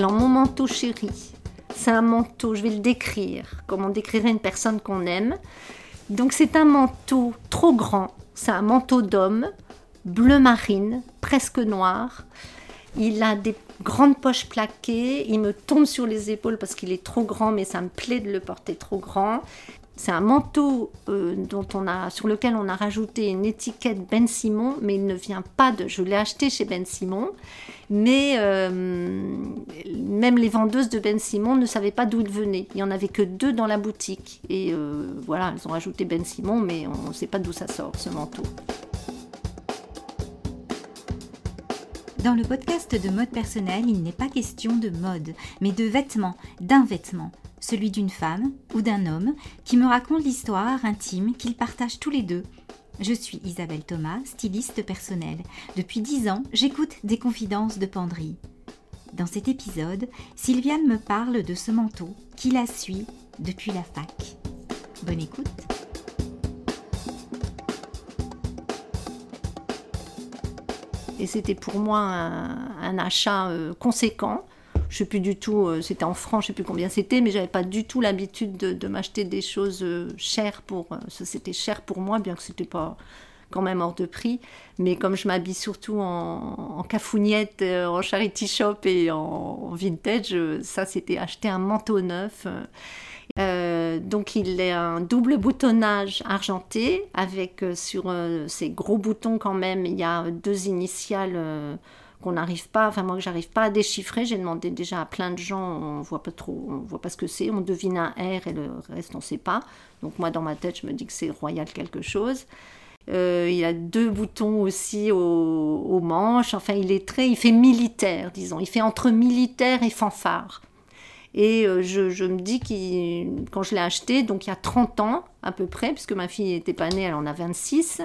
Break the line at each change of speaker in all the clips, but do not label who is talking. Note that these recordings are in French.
Alors mon manteau chéri, c'est un manteau, je vais le décrire, comme on décrirait une personne qu'on aime. Donc c'est un manteau trop grand, c'est un manteau d'homme, bleu marine, presque noir. Il a des grandes poches plaquées, il me tombe sur les épaules parce qu'il est trop grand, mais ça me plaît de le porter trop grand. C'est un manteau euh, sur lequel on a rajouté une étiquette Ben Simon, mais il ne vient pas de. Je l'ai acheté chez Ben Simon, mais euh, même les vendeuses de Ben Simon ne savaient pas d'où il venait. Il n'y en avait que deux dans la boutique. Et euh, voilà, elles ont rajouté Ben Simon, mais on ne sait pas d'où ça sort, ce manteau.
Dans le podcast de mode personnel, il n'est pas question de mode, mais de vêtements, d'un vêtement, celui d'une femme ou d'un homme, qui me raconte l'histoire intime qu'ils partagent tous les deux. Je suis Isabelle Thomas, styliste personnelle. Depuis dix ans, j'écoute des confidences de penderie. Dans cet épisode, Sylviane me parle de ce manteau qui la suit depuis la fac. Bonne écoute
Et c'était pour moi un, achat euh, conséquent. Je sais plus du tout, euh, c'était en francs, je sais plus combien c'était, mais j'avais pas du tout l'habitude de, m'acheter des choses euh, chères pour. c'était cher pour moi, bien que c'était pas quand même hors de prix. Mais comme je m'habille surtout en, en cafouniette, en charity shop et en vintage, ça c'était acheter un manteau neuf. Euh, donc il est un double boutonnage argenté avec euh, sur euh, ces gros boutons quand même il y a deux initiales qu'on n'arrive pas, enfin moi que j'arrive pas à déchiffrer. J'ai demandé déjà à plein de gens, on voit pas trop, on voit pas ce que c'est, on devine un R et le reste on sait pas. Donc moi dans ma tête je me dis que c'est royal quelque chose. il y a deux boutons aussi aux, manches. Enfin, il est très, il fait militaire, disons. Il fait entre militaire et fanfare. Et euh, je, me dis que quand je l'ai acheté, donc il y a 30 ans à peu près, puisque ma fille n'était pas née, elle en a 26,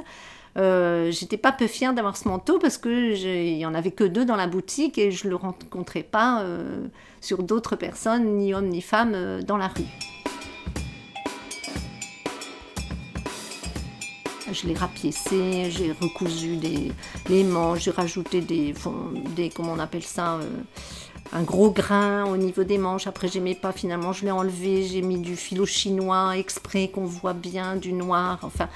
euh, j'étais pas peu fière d'avoir ce manteau parce qu'il n'y en avait que deux dans la boutique et je le rencontrais pas euh, sur d'autres personnes, ni hommes ni femmes, dans la rue. Je l'ai rapiécé, j'ai recousu des, les manches, j'ai rajouté des, des, comment on appelle ça, un gros grain au niveau des manches. Après, j'aimais pas. Finalement, je l'ai enlevé. J'ai mis du filo chinois exprès qu'on voit bien du noir. Enfin,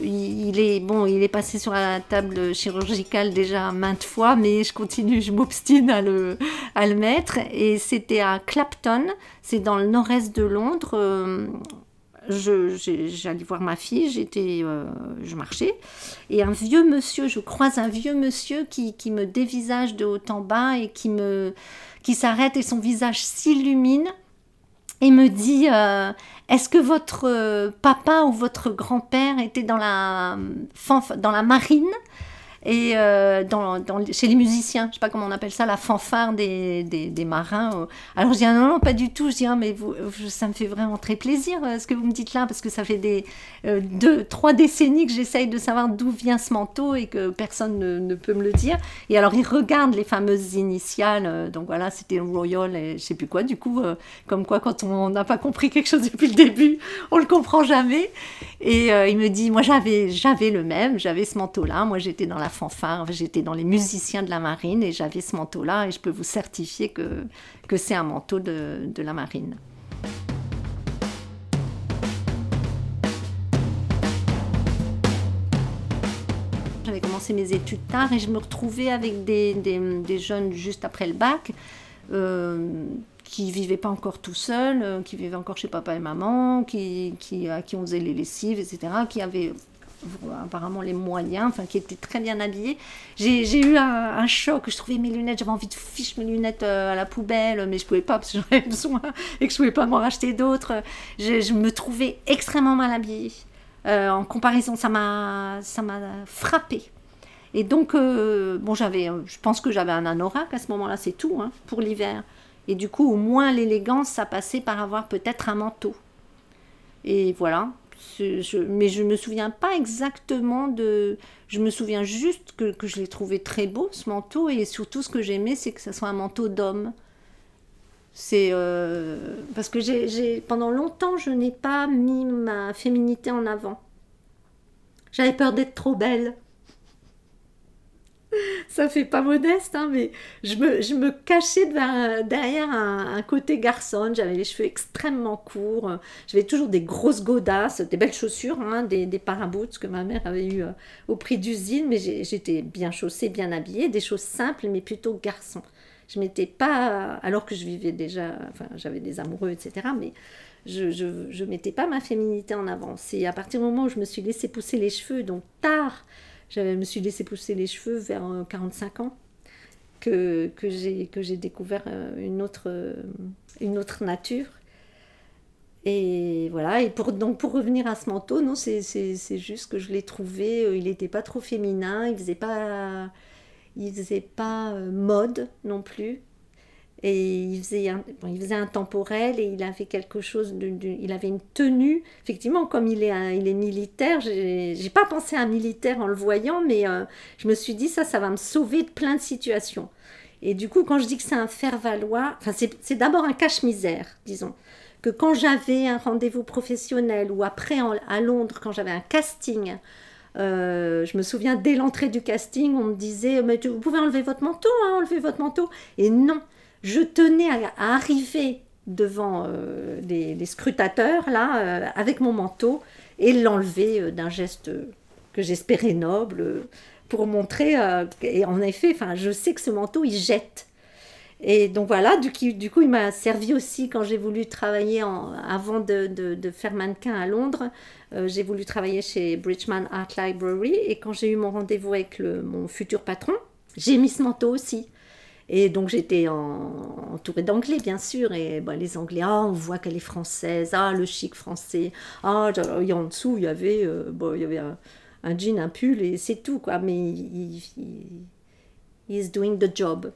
il est bon. Il est passé sur la table chirurgicale déjà maintes fois, mais je continue. Je m'obstine à le, à le mettre. Et c'était à Clapton. C'est dans le nord-est de Londres. Euh, j'allais voir ma fille, j'étais, euh, je marchais, et un vieux monsieur, je croise un vieux monsieur qui, qui me dévisage de haut en bas et qui me, qui s'arrête et son visage s'illumine et me dit euh, Est-ce que votre euh, papa ou votre grand-père était dans la, dans la marine? Et euh, dans, chez les musiciens, je sais pas comment on appelle ça, la fanfare des, des, marins. Euh. Alors je dis ah non, non, pas du tout. Je dis ah, mais vous, ça me fait vraiment très plaisir euh, ce que vous me dites là, parce que ça fait des deux, trois décennies que j'essaye de savoir d'où vient ce manteau et que personne ne, peut me le dire. Et alors il regarde les fameuses initiales, donc voilà, c'était Royal et je sais plus quoi. Du coup, comme quoi quand on n'a pas compris quelque chose depuis le début, on le comprend jamais. Et il me dit, moi j'avais, j'avais le même, j'avais ce manteau là. Moi j'étais dans la fanfare, j'étais dans les musiciens de la marine et j'avais ce manteau-là et je peux vous certifier que, que c'est un manteau de, de la marine. J'avais commencé mes études tard et je me retrouvais avec des, des, jeunes juste après le bac. Euh, qui vivaient pas encore tout seuls, euh, qui vivaient encore chez papa et maman, qui, qui, à qui on faisait les lessives, etc., qui avaient apparemment les moyens, enfin qui étaient très bien habillés. J'ai eu un, choc, je trouvais mes lunettes, j'avais envie de ficher mes lunettes euh, à la poubelle, mais je pouvais pas parce que j'en avais besoin et que je pouvais pas m'en racheter d'autres. Je, me trouvais extrêmement mal habillée. Euh, en comparaison, ça m'a frappé. Et donc, euh, bon, j'avais, je pense que j'avais un anorak à ce moment-là, c'est tout, hein, pour l'hiver. Et du coup, au moins l'élégance, ça passait par avoir peut-être un manteau. Et voilà, mais je me souviens pas exactement de. Je me souviens juste que, que je l'ai trouvé très beau ce manteau et surtout ce que j'aimais c'est que ce soit un manteau d'homme. C'est euh, parce que j'ai pendant longtemps je n'ai pas mis ma féminité en avant. J'avais peur d'être trop belle. ça fait pas modeste, hein, mais je me, je me cachais derrière, un, côté garçon. J'avais les cheveux extrêmement courts. J'avais toujours des grosses godasses, des belles chaussures, hein, des, des paraboots que ma mère avait eu euh, au prix d'usine, mais j'étais bien chaussée, bien habillée, des choses simples, mais plutôt garçon. Je m'étais pas, alors que je vivais déjà, enfin j'avais des amoureux, etc., mais je, je, je mettais pas ma féminité en avant. C'est à partir du moment où je me suis laissé pousser les cheveux, donc tard, je me suis laissé pousser les cheveux vers 45 euh, ans que, que j'ai découvert euh, une autre, euh, une autre nature. Et voilà, et pour, donc pour revenir à ce manteau, non, c'est juste que je l'ai trouvé, il n'était pas trop féminin, il faisait pas, il faisait pas mode non plus. Et il faisait, un, un temporel et il avait quelque chose, il avait une tenue. Effectivement, comme il est, il est militaire, j'ai pas pensé à un militaire en le voyant, mais euh, je me suis dit ça, ça va me sauver de plein de situations. Et du coup, quand je dis que c'est un faire-valoir, enfin, c'est d'abord un cache-misère, disons. Que quand j'avais un rendez-vous professionnel ou après à Londres, quand j'avais un casting, euh, je me souviens dès l'entrée du casting, on me disait mais vous pouvez enlever votre manteau, hein, enlever votre manteau. Et non, je tenais à, arriver devant euh, les, scrutateurs, là, euh, avec mon manteau, et l'enlever euh, d'un geste que j'espérais noble, pour montrer, et en effet, je sais que ce manteau, il jette. Et donc voilà, du, coup, il m'a servi aussi quand j'ai voulu travailler avant de, de, faire mannequin à Londres. j'ai voulu travailler chez Bridgman Art Library et quand j'ai eu mon rendez-vous avec le, mon futur patron, j'ai mis ce manteau aussi. Et donc j'étais entourée d'anglais, bien sûr. Et bah, les anglais, ah, on voit qu'elle est française, ah, le chic français. Ah, et en dessous, il y avait, euh, il y avait un, jean, un pull, et c'est tout, quoi. Mais il, il, is doing the job.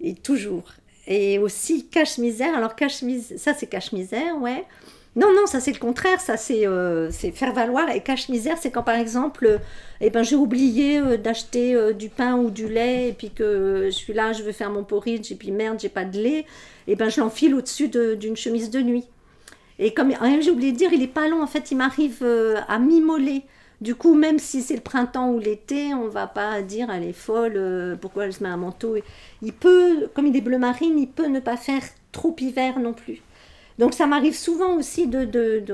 Et toujours. Et aussi cache-misère. Alors, cache-misère, ça c'est cache-misère, ouais. Non, non, ça c'est le contraire, ça c'est euh, faire valoir. Et cache-misère, c'est quand par exemple, euh, eh ben, j'ai oublié euh, d'acheter du pain ou du lait, et puis que je suis là, je veux faire mon porridge, et puis merde, j'ai pas de lait, et ben je l'enfile au-dessus d'une chemise de nuit. Et comme j'ai oublié de dire, il est pas long, en fait, il m'arrive à m'immoler. Du coup, même si c'est le printemps ou l'été, on va pas dire elle est folle, pourquoi elle se met un manteau. Il peut, comme il est bleu marine, il peut ne pas faire trop hiver non plus. Donc ça m'arrive souvent aussi de...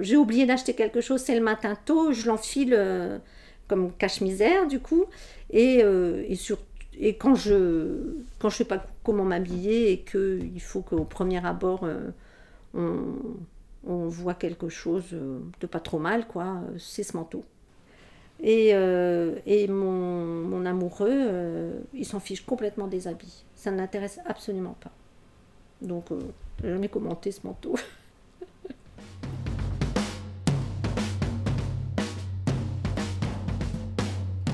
J'ai oublié d'acheter quelque chose, c'est le matin tôt, je l'enfile euh, comme cache-misère du coup. Et, euh, quand je quand sais pas comment m'habiller et qu'il faut qu'au premier abord euh, on, on, voit quelque chose de pas trop mal, quoi, c'est ce manteau. Et, et mon, mon, amoureux, il s'en fiche complètement des habits. Ça ne l'intéresse absolument pas. Donc je n'ai jamais commenté ce manteau.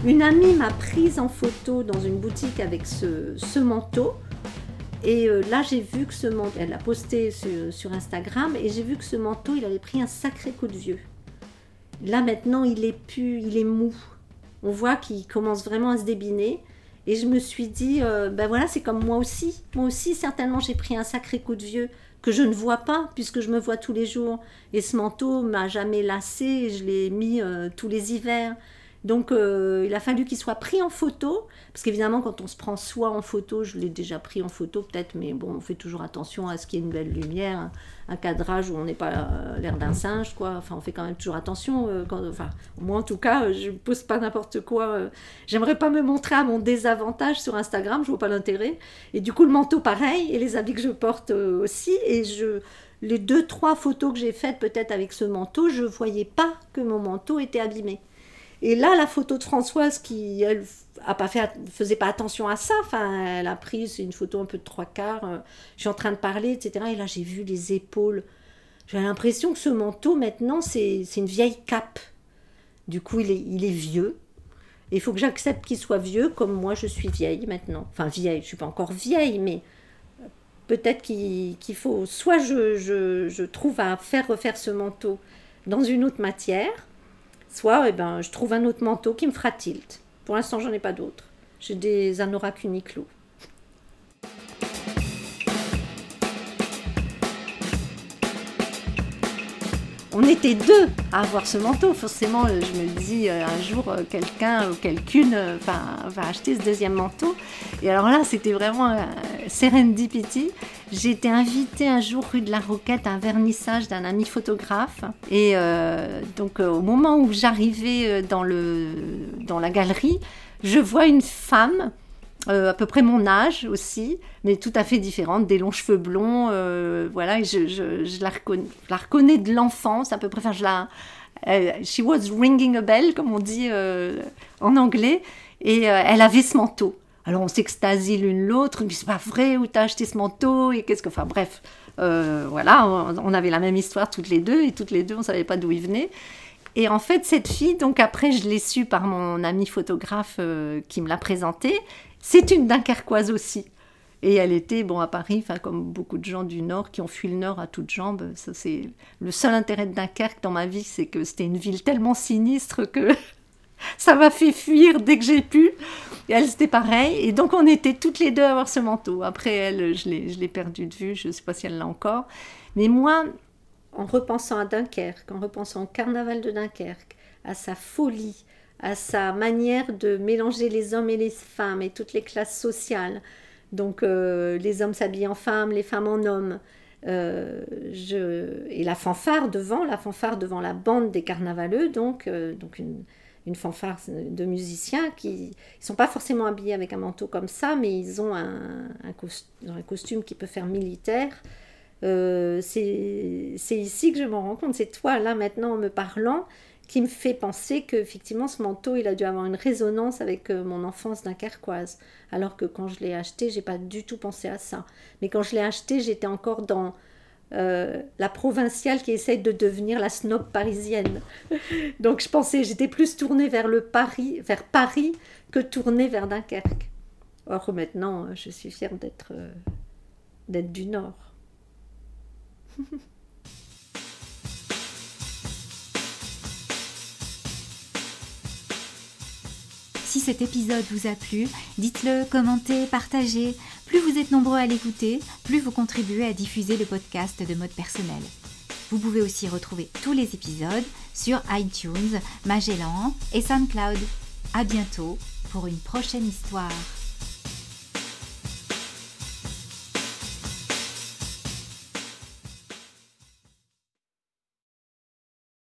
Une amie m'a prise en photo dans une boutique avec ce, manteau. Et euh, là, j'ai vu que ce manteau, elle l'a posté sur, Instagram, et j'ai vu que ce manteau, il avait pris un sacré coup de vieux. Là, maintenant, il est pu, il est mou. On voit qu'il commence vraiment à se débiner. Et je me suis dit, euh, ben voilà, c'est comme moi aussi. Moi aussi, certainement, j'ai pris un sacré coup de vieux que je ne vois pas puisque je me vois tous les jours. Et ce manteau m'a jamais lassé, je l'ai mis euh, tous les hivers. Donc euh, il a fallu qu'il soit pris en photo, parce qu'évidemment quand on se prend soi en photo, je l'ai déjà pris en photo peut-être, mais bon, on fait toujours attention à ce qu'il y ait une belle lumière, un cadrage où on n'est pas euh, l'air d'un singe, quoi. Enfin, on fait quand même toujours attention. Euh, enfin, moi en tout cas, je ne pose pas n'importe quoi. J'aimerais pas me montrer à mon désavantage sur Instagram, je vois pas l'intérêt. Et du coup, le manteau pareil, et les habits que je porte aussi, et je les deux trois photos que j'ai faites peut-être avec ce manteau, je voyais pas que mon manteau était abîmé. Et là, la photo de Françoise, qui, elle, a pas fait, faisait pas attention à ça, enfin, elle a pris, une photo un peu de trois quarts, euh, je suis en train de parler, etc. Et là, j'ai vu les épaules. J'ai l'impression que ce manteau, maintenant, c'est une vieille cape. Du coup, il est, il est vieux. il faut que j'accepte qu'il soit vieux, comme moi, je suis vieille maintenant. Enfin, vieille, je suis pas encore vieille, mais peut-être qu'il faut, soit je, je, je trouve à faire refaire ce manteau dans une autre matière, Soit eh ben, je trouve un autre manteau qui me fera tilt. Pour l'instant, j'en ai pas d'autres. J'ai des anoraks Uniqlo. on était deux à avoir ce manteau. Forcément, euh, je me dis euh, un jour quelqu'un ou quelqu'une va, acheter ce deuxième manteau. Et alors là, c'était vraiment serendipity. J'ai été invitée un jour rue de la Roquette à un vernissage d'un ami photographe. Et donc au moment où j'arrivais dans, le, dans la galerie, je vois une femme euh, à peu près mon âge aussi, mais tout à fait différente, des longs cheveux blonds, euh, voilà, je, je, la reconnais, la reconnais de l'enfance, à peu près, enfin, je la... Euh, she was ringing a bell, comme on dit en anglais, et elle avait ce manteau. Alors on s'extasie l'une l'autre, dit c'est pas vrai, où t'as acheté ce manteau, et qu'est-ce que... Enfin bref, voilà, on, avait la même histoire toutes les deux, et toutes les deux, on savait pas d'où il venait. Et en fait, cette fille, donc après, je l'ai su par mon ami photographe qui me l'a présentée, c'est une Dunkerquoise aussi. Et elle était, bon, à Paris, comme beaucoup de gens du Nord qui ont fui le Nord à toutes jambes. Ça, c'est le seul intérêt de Dunkerque dans ma vie, c'est que c'était une ville tellement sinistre que ça m'a fait fuir dès que j'ai pu. Et elle, c'était pareil. Et donc, on était toutes les deux à avoir ce manteau. Après, elle, je l'ai, perdu de vue. Je ne sais pas si elle l'a encore. Mais moi, en repensant à Dunkerque, en repensant au carnaval de Dunkerque, à sa folie, à sa manière de mélanger les hommes et les femmes et toutes les classes sociales. Donc euh, les hommes s'habillent en femmes, les femmes en hommes. Euh. Et la fanfare devant, la fanfare devant la bande des carnavaleux, donc, euh, donc une, une, fanfare de musiciens qui ne sont pas forcément habillés avec un manteau comme ça, mais ils ont un, costume qui peut faire militaire. c'est ici que je m'en rends compte, c'est toi là maintenant en me parlant, qui me fait penser que effectivement ce manteau il a dû avoir une résonance avec euh, mon enfance dunkerquoise alors que quand je l'ai acheté j'ai pas du tout pensé à ça mais quand je l'ai acheté j'étais encore dans euh, la provinciale qui essaye de devenir la snob parisienne. Donc je pensais j'étais plus tournée vers le Paris vers Paris que tournée vers Dunkerque. Or maintenant je suis fière d'être euh, d'être du Nord
Si cet épisode vous a plu, dites-le, commentez, partagez. Plus vous êtes nombreux à l'écouter, plus vous contribuez à diffuser le podcast de mode personnel. Vous pouvez aussi retrouver tous les épisodes sur iTunes, Magellan et SoundCloud. À bientôt pour une prochaine histoire.